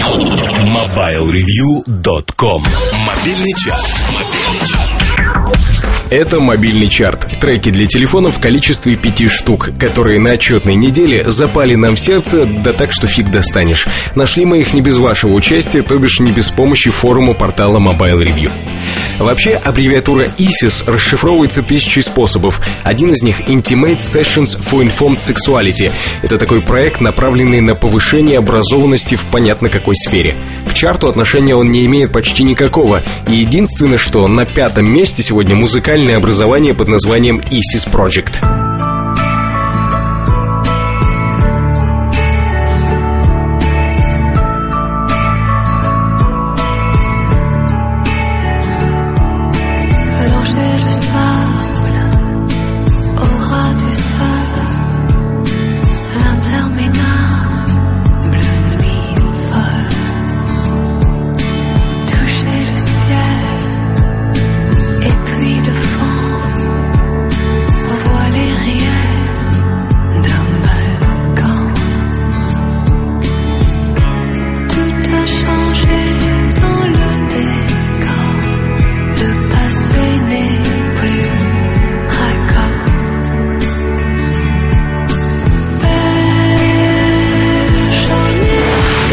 MobileReview.com Мобильный час. Это мобильный чарт. Треки для телефонов в количестве пяти штук, которые на отчетной неделе запали нам в сердце, да так, что фиг достанешь. Нашли мы их не без вашего участия, то бишь не без помощи форума портала Mobile Review. Вообще, аббревиатура ISIS расшифровывается тысячей способов. Один из них — Intimate Sessions for Informed Sexuality. Это такой проект, направленный на повышение образованности в понятно какой сфере. К чарту отношения он не имеет почти никакого. И единственное, что на пятом месте сегодня музыкальное образование под названием ISIS Project.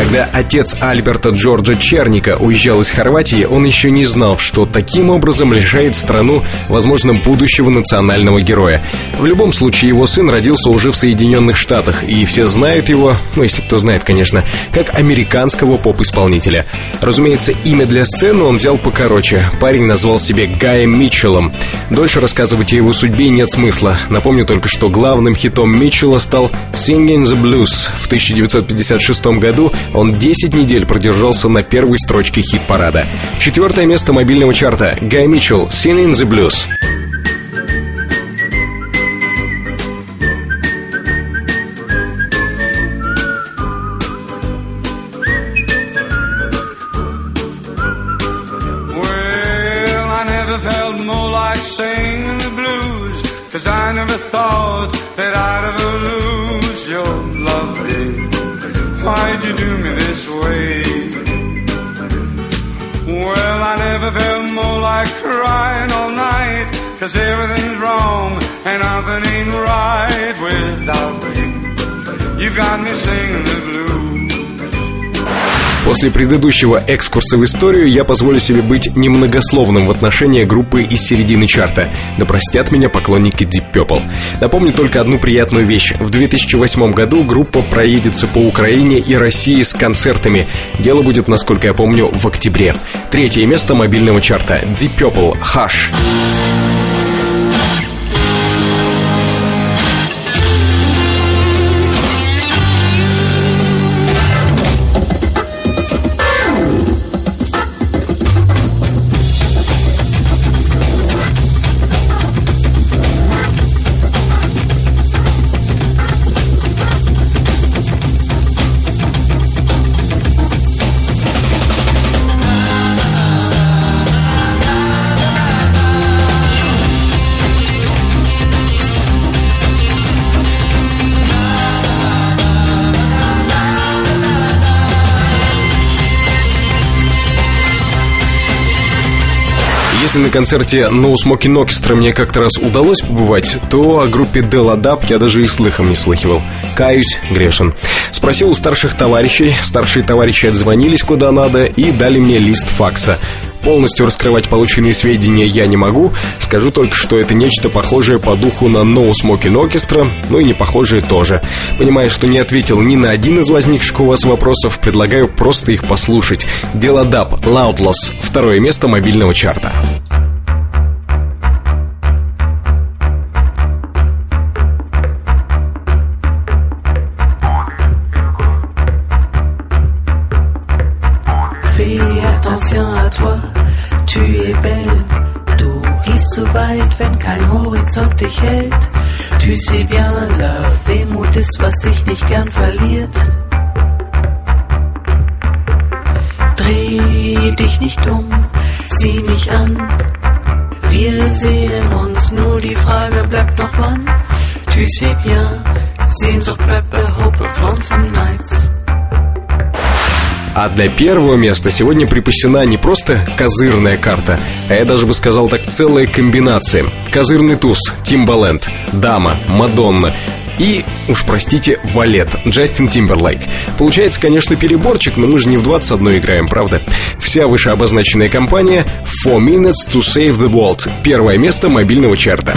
Когда отец Альберта Джорджа Черника уезжал из Хорватии, он еще не знал, что таким образом лишает страну, возможно, будущего национального героя. В любом случае, его сын родился уже в Соединенных Штатах, и все знают его, ну, если кто знает, конечно, как американского поп-исполнителя. Разумеется, имя для сцены он взял покороче. Парень назвал себя Гаем Митчеллом. Дольше рассказывать о его судьбе нет смысла. Напомню только, что главным хитом Митчелла стал «Singing the Blues». В 1956 году он 10 недель продержался на первой строчке хит-парада. Четвертое место мобильного чарта. Гай Митчелл «Singing the Blues». Well, I never felt more like singing the blues. Cause I never thought that I'd ever lose Cause everything's wrong and nothing ain't right without me. You got me singing the blues. После предыдущего экскурса в историю я позволю себе быть немногословным в отношении группы из середины чарта. Да простят меня поклонники Deep Purple. Напомню только одну приятную вещь. В 2008 году группа проедется по Украине и России с концертами. Дело будет, насколько я помню, в октябре. Третье место мобильного чарта. Deep Purple. Hush. Если на концерте No Smoking Orchestra мне как-то раз удалось побывать, то о группе Деладап я даже и слыхом не слыхивал. Каюсь, грешен. Спросил у старших товарищей, старшие товарищи отзвонились куда надо и дали мне лист факса. Полностью раскрывать полученные сведения я не могу, скажу только, что это нечто похожее по духу на No Smoking Orchestra, ну и не похожее тоже. Понимая, что не ответил ни на один из возникших у вас вопросов, предлагаю просто их послушать. Дело Даб, Loudless, второе место мобильного чарта. Tu es belle. Du gehst so weit, wenn kein Horizont dich hält. Tu sais bien, la Wehmut ist, was sich nicht gern verliert. Dreh dich nicht um, sieh mich an. Wir sehen uns, nur die Frage bleibt noch wann. Tu sais bien, Sehnsucht bleibt bei Hope of Lonesome Nights. А для первого места сегодня припасена не просто козырная карта, а я даже бы сказал так целая комбинация. Козырный туз, Тимбаленд, Дама, Мадонна и, уж простите, Валет, Джастин Тимберлейк. Получается, конечно, переборчик, но мы же не в 21 играем, правда? Вся вышеобозначенная компания 4 Minutes to Save the World. Первое место мобильного чарта.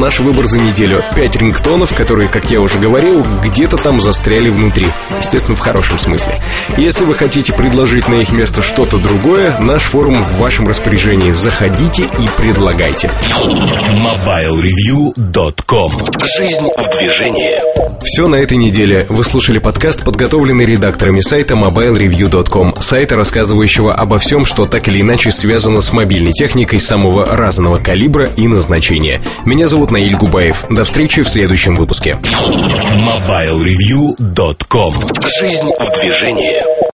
Наш выбор за неделю. Пять рингтонов, которые, как я уже говорил, где-то там застряли внутри. Естественно, в хорошем смысле. Если вы хотите предложить на их место что-то другое, наш форум в вашем распоряжении. Заходите и предлагайте. MobileReview.com Жизнь в движении. Все на этой неделе. Вы слушали подкаст, подготовленный редакторами сайта mobilereview.com, сайта, рассказывающего обо всем, что так или иначе связано с мобильной техникой самого разного калибра и назначения. Меня зовут Наиль Губаев. До встречи в следующем выпуске. MobileReview.com Жизнь в движении.